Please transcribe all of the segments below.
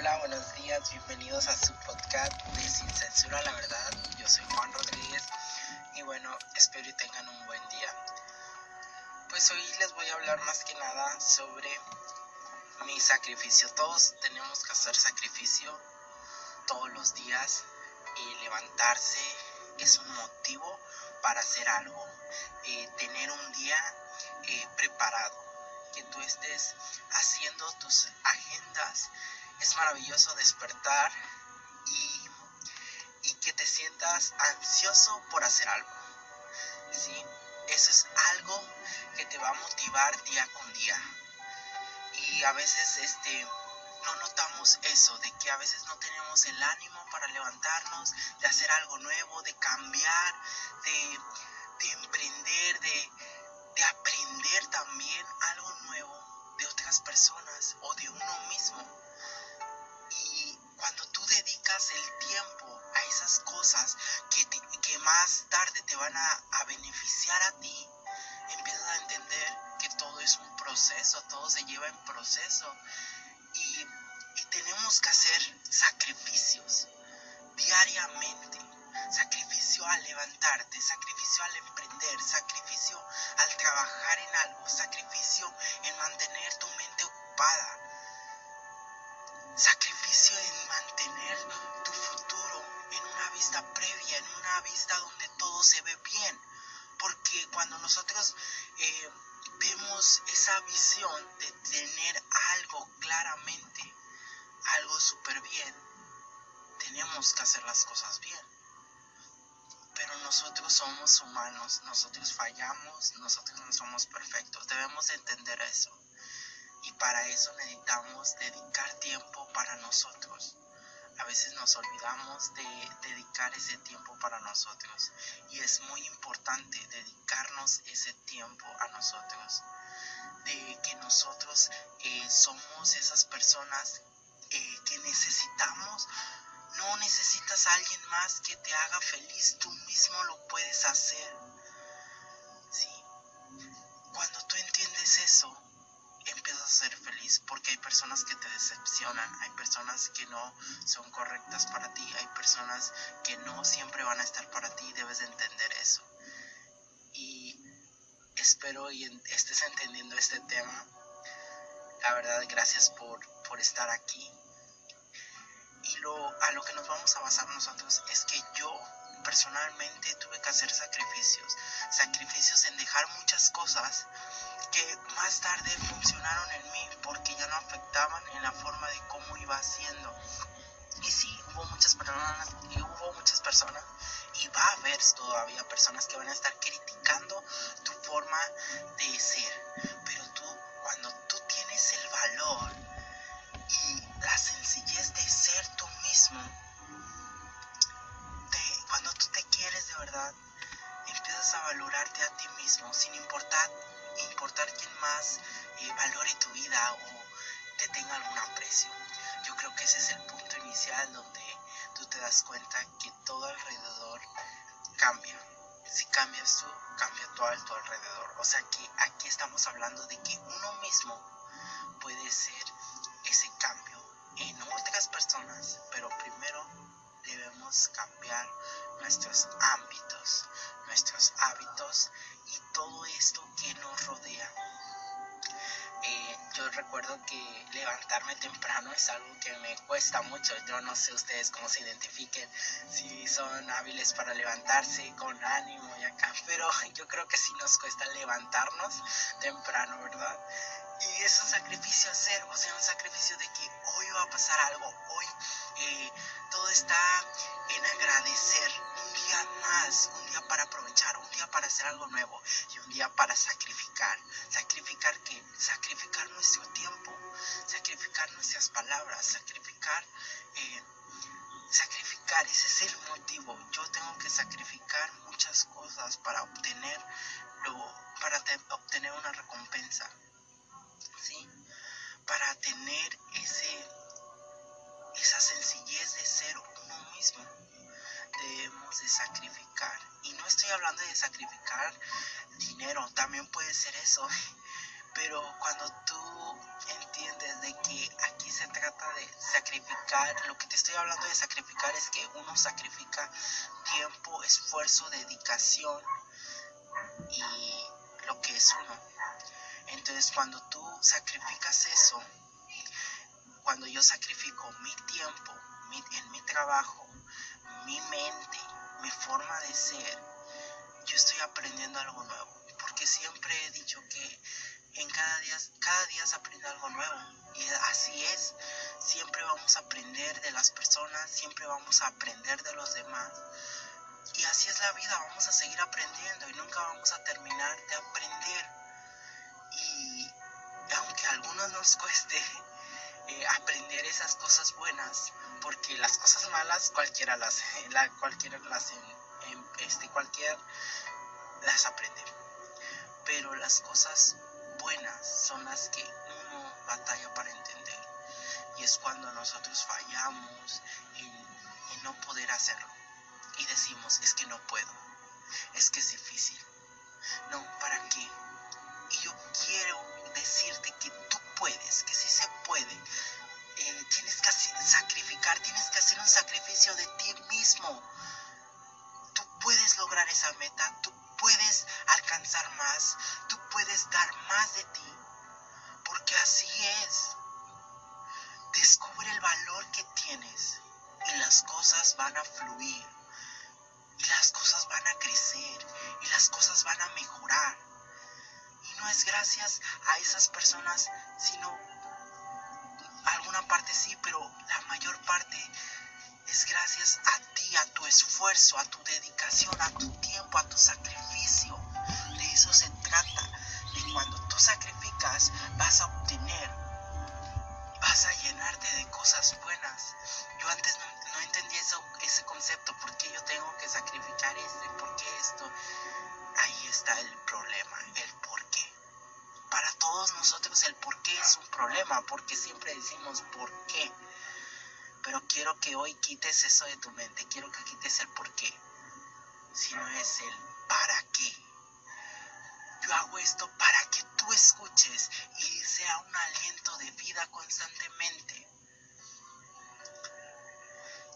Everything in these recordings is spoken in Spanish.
Hola, buenos días, bienvenidos a su podcast de Sin Censura, la verdad. Yo soy Juan Rodríguez y bueno, espero que tengan un buen día. Pues hoy les voy a hablar más que nada sobre mi sacrificio. Todos tenemos que hacer sacrificio todos los días y levantarse es un motivo para hacer algo. Eh, tener un día eh, preparado, que tú estés haciendo tus agendas es maravilloso despertar y, que te sientas ansioso por hacer algo. ¿sí? Eso es algo que te va a motivar día con día. Y a veces este, no notamos eso, de que a veces no tenemos el ánimo para levantarnos, de hacer algo nuevo, de cambiar, de, de emprender, de, de aprender también algo nuevo de otras personas o de uno mismo el tiempo a esas cosas que, que más tarde te van a, beneficiar a ti, empiezas a entender que todo es un proceso, todo se lleva en proceso y tenemos que hacer sacrificios diariamente. Sacrificio al levantarte, sacrificio al emprender, sacrificio al trabajar en algo, sacrificio en mantener tu mente ocupada, sacrificio en mantener tu futuro en una vista previa, en una vista donde todo se ve bien. Porque cuando nosotros eh, vemos esa visión de tener algo claramente, algo súper bien, tenemos que hacer las cosas bien. Pero nosotros somos humanos, nosotros fallamos, nosotros no somos perfectos, debemos entender eso. Y para eso necesitamos dedicar tiempo para nosotros. A veces nos olvidamos de dedicar ese tiempo para nosotros. Y es muy importante dedicarnos ese tiempo a nosotros. De que nosotros eh, somos esas personas eh, que necesitamos. No necesitas a alguien más que te haga feliz. Tú mismo lo puedes hacer. Decepcionan, hay personas que no son correctas para ti, hay personas que no siempre van a estar para ti, debes entender eso. Y espero y estés entendiendo este tema. La verdad, gracias por, por estar aquí. Y lo, a lo que nos vamos a basar nosotros es que yo personalmente tuve que hacer sacrificios, sacrificios en dejar muchas cosas que más tarde funcionaron en mí porque ya no afectaban en la forma de cómo iba haciendo. Y sí, hubo muchas personas, y hubo muchas personas, y va a haber todavía personas que van a estar criticando tu forma de ser. Valorarte a ti mismo sin importar importar quién más eh, valore tu vida o te tenga algún aprecio. Yo creo que ese es el punto inicial donde tú te das cuenta que todo alrededor cambia. Si cambias tú, cambia todo a tu alrededor. O sea que aquí estamos hablando de que uno mismo puede ser ese cambio en otras personas, pero primero debemos cambiar nuestros ámbitos, nuestros hábitos y todo esto que nos rodea. Eh, yo recuerdo que levantarme temprano es algo que me cuesta mucho. Yo no sé ustedes cómo se identifiquen, si son hábiles para levantarse con ánimo y acá, pero yo creo que sí nos cuesta levantarnos temprano, ¿verdad? Y es un sacrificio hacer, o sea, un sacrificio de que hoy va a pasar algo, hoy eh, está en agradecer un día más, un día para aprovechar, un día para hacer algo nuevo y un día para sacrificar. ¿Sacrificar qué? Sacrificar nuestro tiempo, sacrificar nuestras palabras, sacrificar... Eh, sacrificar, ese es el motivo. Yo tengo que sacrificar muchas cosas para obtener para obtener una recompensa. ¿Sí? Para tener ese esa sencillez de ser uno mismo debemos de sacrificar. Y no estoy hablando de sacrificar dinero, también puede ser eso. Pero cuando tú entiendes de que aquí se trata de sacrificar, lo que te estoy hablando de sacrificar es que uno sacrifica tiempo, esfuerzo, dedicación y lo que es uno. Entonces cuando tú sacrificas eso, cuando yo sacrifico mi tiempo en mi trabajo, mi mente, mi forma de ser, yo estoy aprendiendo algo nuevo. Porque siempre he dicho que en cada día, cada día se aprende algo nuevo. Y así es. Siempre vamos a aprender de las personas, siempre vamos a aprender de los demás. Y así es la vida, vamos a seguir aprendiendo y nunca vamos a terminar de aprender. Y aunque a algunos nos cueste eh, aprender esas cosas buenas, porque las cosas malas cualquiera las, la, cualquiera las, este, cualquier las aprende. Pero las cosas buenas son las que uno batalla para entender. Y es cuando nosotros fallamos en, no poder hacerlo. Y decimos, es que no puedo. Es que es difícil. No, ¿para qué? Y yo quiero decirte que tú puedes, que que hoy quites eso de tu mente, quiero que quites el por qué, sino es el para qué. Yo hago esto para que tú escuches y sea un aliento de vida constantemente.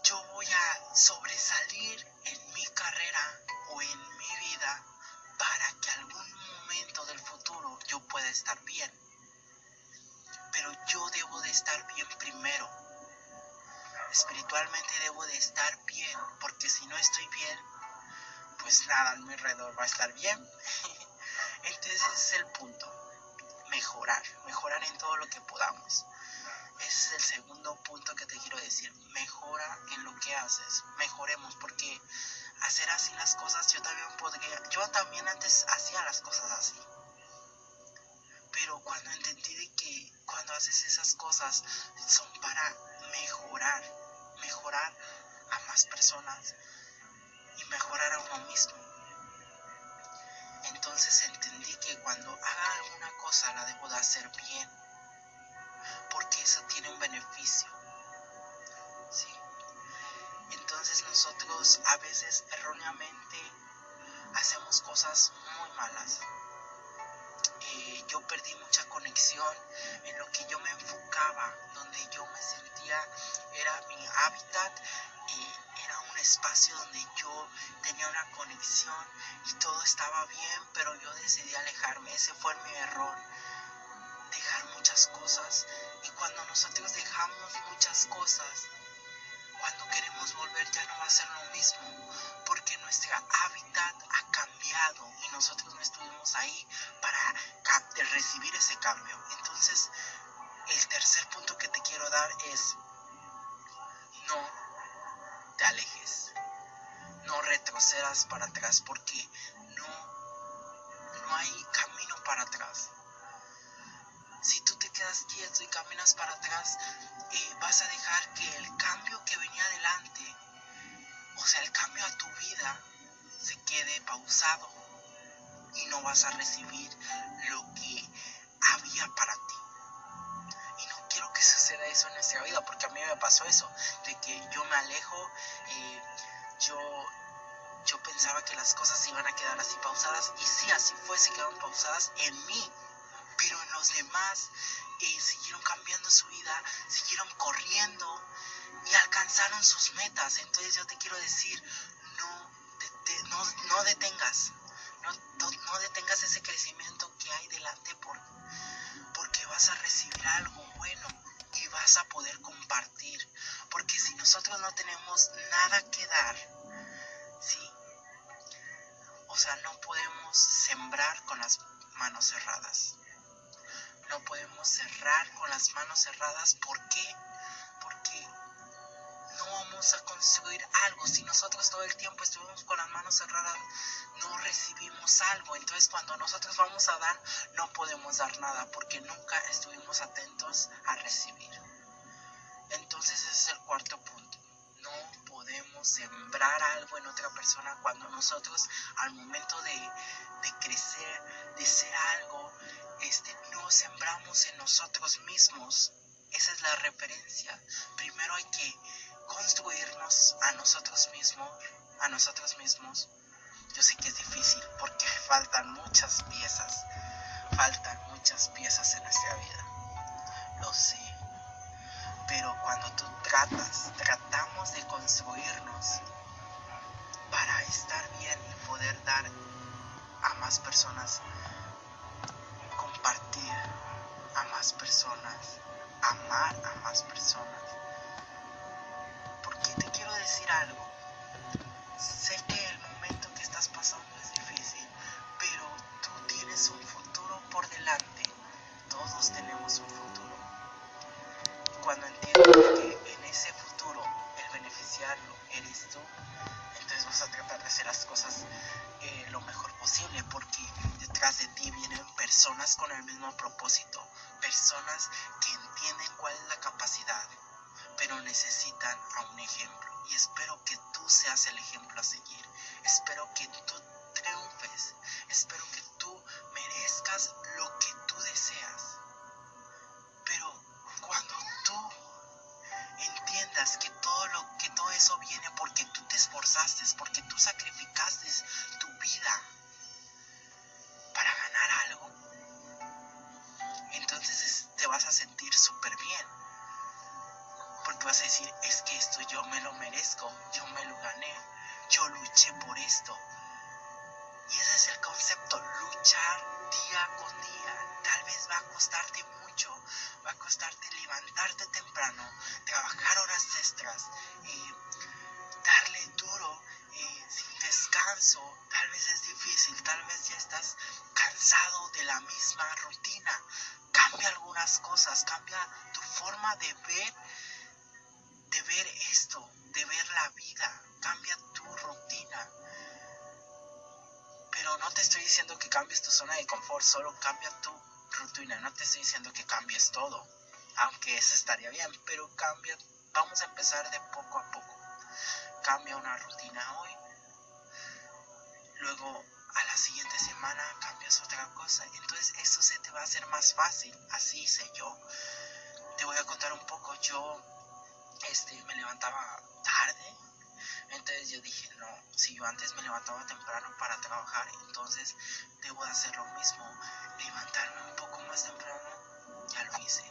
Yo voy a sobresalir en mi carrera o en mi vida para que algún momento del futuro yo pueda estar bien. Pero yo debo de estar bien primero espiritualmente debo de estar bien, porque si no estoy bien, pues nada a mi alrededor va a estar bien. Entonces ese es el punto, mejorar, mejorar en todo lo que podamos. Ese es el segundo punto que te quiero decir, mejora en lo que haces, mejoremos, porque hacer así las cosas yo también podría, yo también antes hacía las cosas así. Pero cuando entendí de que cuando haces esas cosas son para mejorar, mejorar a más personas y mejorar a uno mismo. Entonces entendí que cuando haga alguna cosa la debo de hacer bien, porque eso tiene un beneficio. ¿sí? Entonces nosotros a veces erróneamente hacemos cosas muy malas. Yo perdí mucha conexión en lo que yo me enfocaba, donde yo me sentía, era mi hábitat, y era un espacio donde yo tenía una conexión y todo estaba bien, pero yo decidí alejarme, ese fue mi error, dejar muchas cosas. Y cuando nosotros dejamos muchas cosas, queremos volver ya no va a ser lo mismo, porque nuestra hábitat ha cambiado y nosotros no estuvimos ahí para recibir ese cambio. Entonces, el tercer punto que te quiero dar es, no te alejes, no retrocedas para atrás, porque no, no hay camino para atrás. Quieto y caminas para atrás, eh, vas a dejar que el cambio que venía adelante, o sea, el cambio a tu vida, se quede pausado y no vas a recibir lo que había para ti. Y no quiero que suceda eso en nuestra vida, porque a mí me pasó eso, de que yo me alejo, eh, yo, yo pensaba que las cosas iban a quedar así pausadas, y sí, así fue, se quedaron pausadas en mí, pero en los demás eh, siguieron cambiando su vida, siguieron corriendo y alcanzaron sus metas. Entonces yo te quiero decir, no, no, no detengas, no, no, detengas ese crecimiento que hay delante por, porque vas a recibir algo bueno y vas a poder compartir. Porque si nosotros no tenemos nada que dar, ¿sí? O sea, no podemos sembrar con las manos cerradas. No podemos cerrar con las manos cerradas. ¿Por qué? Porque no vamos a construir algo. Si nosotros todo el tiempo estuvimos con las manos cerradas, no recibimos algo. Entonces cuando nosotros vamos a dar, no podemos dar nada porque nunca estuvimos atentos a recibir. Entonces ese es el cuarto punto. No podemos sembrar algo en otra persona cuando nosotros al momento de, crecer, de ser algo, este, no sembramos en nosotros mismos. Esa es la referencia. Primero hay que construirnos a nosotros mismos, a nosotros mismos. Yo sé que es difícil porque faltan muchas piezas, faltan muchas piezas en nuestra vida. Lo sé. Pero cuando tú tratas, tratamos de construirnos para estar bien y poder dar a más personas, personas, amar a más personas te quiero decir algo. Sé que el momento que estás pasando es difícil, pero tú tienes un futuro por delante. Todos tenemos un futuro. Cuando entiendas que en ese futuro el beneficiario eres tú, entonces vas a tratar de hacer las cosas eh, lo mejor posible, porque detrás de ti vienen personas con el mismo propósito, personas que entienden cuál es la capacidad pero necesitan a un ejemplo. Y espero que tú seas el ejemplo a seguir. Espero que tú triunfes. Espero que tú merezcas lo que tú deseas. Pero cuando tú entiendas que todo que todo eso viene porque tú te esforzaste, porque tú sacrificaste tu vida Tal vez va a costarte mucho, va a costarte levantarte temprano, trabajar horas extras, eh, darle duro, eh, sin descanso. Tal vez es difícil, tal vez ya estás cansado de la misma rutina. Cambia algunas cosas, cambia tu forma de ver estoy diciendo que cambies tu zona de confort, solo cambia tu rutina, no te estoy diciendo que cambies todo, aunque eso estaría bien, pero cambia, vamos a empezar de poco a poco. Cambia una rutina hoy, luego a la siguiente semana cambias otra cosa, entonces eso se te va a hacer más fácil, así hice yo. Te voy a contar un poco, yo este, me levantaba tarde. Entonces yo dije, no, si yo antes me levantaba temprano para trabajar, entonces debo de hacer lo mismo, levantarme un poco más temprano, ya lo hice.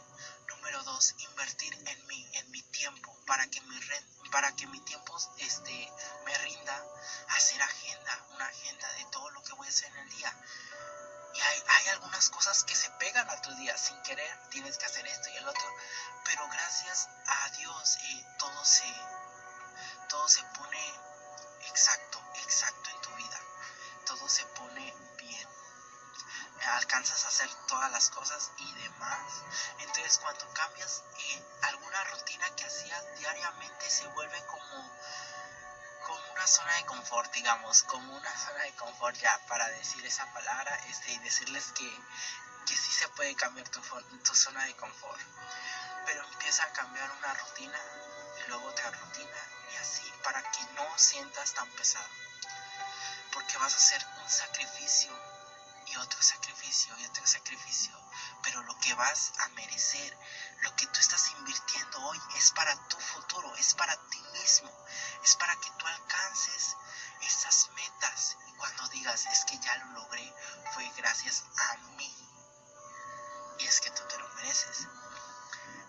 Número dos, invertir en mí, en mi tiempo, para que mi, para que mi tiempo este, me rinda, hacer agenda, una agenda de todo lo que voy a hacer en el día. Y hay, hay algunas cosas que se pegan a tu día sin querer, tienes que hacer esto y el otro, pero gracias a Dios eh, todo se todo se pone exacto exacto en tu vida. Todo se pone bien. Alcanzas a hacer todas las cosas y demás. Entonces cuando cambias alguna rutina que hacías diariamente se vuelve como como una zona de confort digamos como una zona de confort ya para decir esa palabra este, y decirles que que sí se puede cambiar tu, tu zona de confort. Pero empieza a cambiar una rutina y luego otra rutina para que no sientas tan pesado. Porque vas a hacer un sacrificio y otro sacrificio y otro sacrificio. Pero lo que vas a merecer, lo que tú estás invirtiendo hoy es para tu futuro, es para ti mismo, es para que tú alcances esas metas. Y cuando digas, es que ya lo logré, fue gracias a mí. Y es que tú te lo mereces.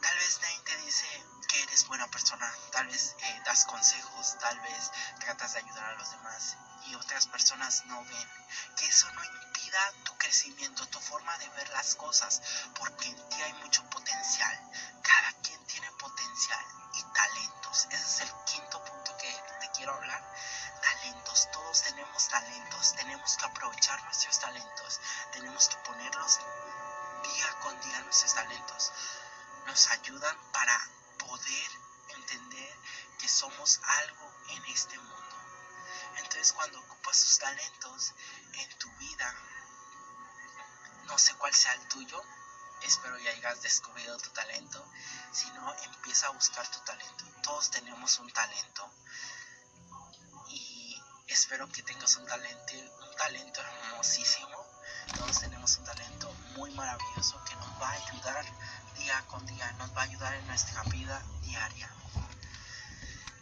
Tal vez nadie te dice, que eres buena persona, tal vez eh, das consejos, tal vez tratas de ayudar a los demás y otras personas no ven. Que eso no impida tu crecimiento, tu forma de ver las cosas, porque en ti hay mucho potencial. Descubierto tu talento, si no, empieza a buscar tu talento. Todos tenemos un talento y espero que tengas un talento, un talento hermosísimo. Todos tenemos un talento muy maravilloso que nos va a ayudar día con día, nos va a ayudar en nuestra vida diaria.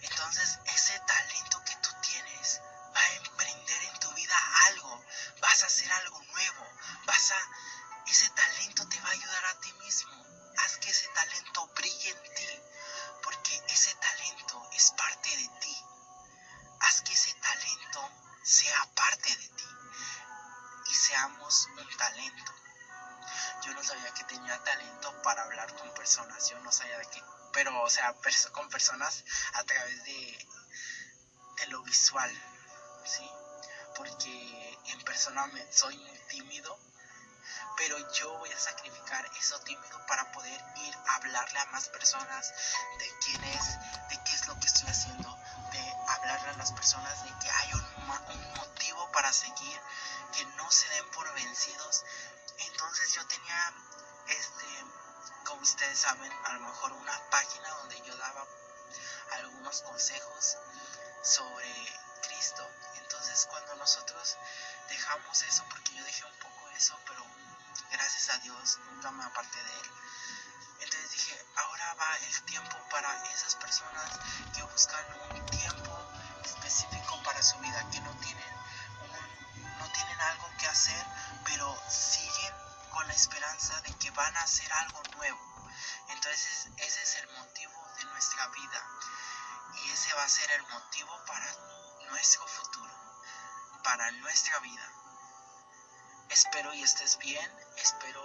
Entonces, ese talento que tú tienes va a emprender en tu vida algo, vas a hacer algo nuevo, vas a ese talento te va a ayudar a ti mismo. Haz que ese talento brille en ti, porque ese talento es parte de ti. Haz que ese talento sea parte de ti y seamos un talento. Yo no sabía que tenía talento para hablar con personas, yo no sabía de qué, pero o sea, con personas a través de, de lo visual, ¿sí? Porque en persona me, soy muy tímido pero yo voy a sacrificar eso tímido para poder ir a hablarle a más personas de quién es, de qué es lo que estoy haciendo, de hablarle a las personas de que hay un, motivo para seguir, que no se den por vencidos. Entonces yo tenía, este, como ustedes saben, a lo mejor una página donde yo daba algunos consejos sobre Cristo. Entonces cuando nosotros dejamos eso, porque yo dejé un poco eso, pero a Dios nunca me aparté de él. Entonces dije, ahora va el tiempo para esas personas que buscan un tiempo específico para su vida, que no tienen, no tienen algo que hacer, pero siguen con la esperanza de que van a hacer algo nuevo. Entonces ese es el motivo de nuestra vida y ese va a ser el motivo para nuestro futuro, para nuestra vida. Espero y estés bien, espero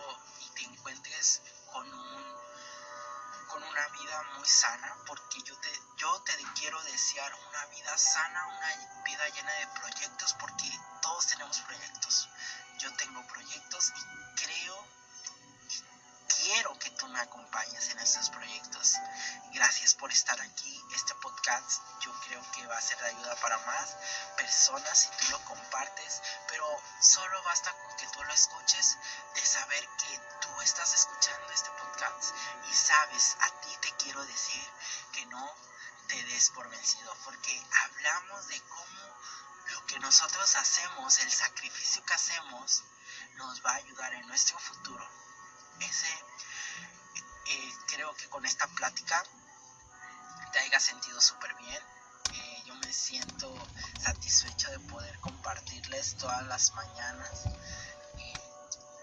te encuentres con con una vida muy sana, porque yo te, yo te quiero desear una vida sana, una vida llena de proyectos, porque todos tenemos proyectos. Yo tengo proyectos y creo quiero que tú me acompañes en estos proyectos. Gracias por estar aquí. Este podcast yo creo que va a ser de ayuda para más personas si tú lo compartes, pero solo basta con que tú lo escuches de saber que tú estás escuchando este podcast y sabes, a ti te quiero decir que no te des por vencido, porque hablamos de cómo lo que nosotros hacemos, el sacrificio que hacemos, nos va a ayudar en nuestro futuro. Ese, eh, creo que con esta plática te haya sentido súper bien. Eh, yo me siento satisfecho de poder compartirles todas las mañanas.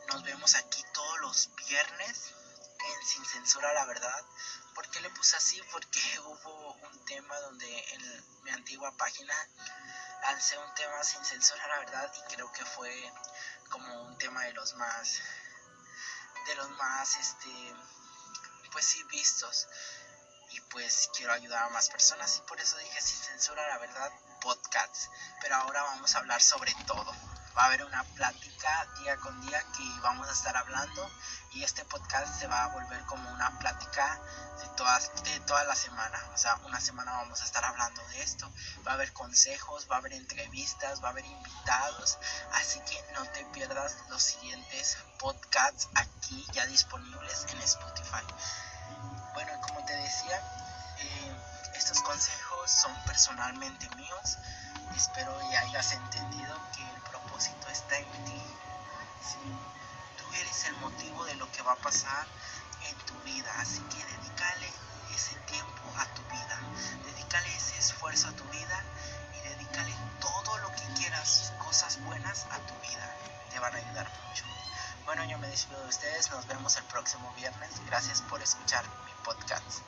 nos vemos aquí todos los viernes en Sin Censura la Verdad. ¿Por qué le puse así? Porque hubo un tema donde en mi antigua página lancé un tema sin censura la verdad y creo que fue como un tema de los más de los más este pues sí vistos. Y pues quiero ayudar a más personas y por eso dije sin censura la verdad podcast pero ahora vamos a hablar sobre todo va a haber una plática día con día que vamos a estar hablando y este podcast se va a volver como una plática de todas de toda la semana. O sea una semana vamos a estar hablando de esto. Va a haber consejos va a haber entrevistas va a haber invitados. Así que no te pierdas los siguientes podcasts aquí ya disponibles en Spotify. Bueno, como te decía, eh, estos consejos son personalmente míos. Espero y hayas entendido que el propósito está en ti. Tú eres el motivo de lo que va a pasar en tu vida, así que dedícale ese tiempo a tu vida, dedícale ese esfuerzo a tu vida y dedícale todo lo que quieras, cosas buenas a tu vida. Te van a ayudar mucho. Bueno, yo me despido de ustedes. Nos vemos el próximo viernes. Gracias por escuchar mi podcast.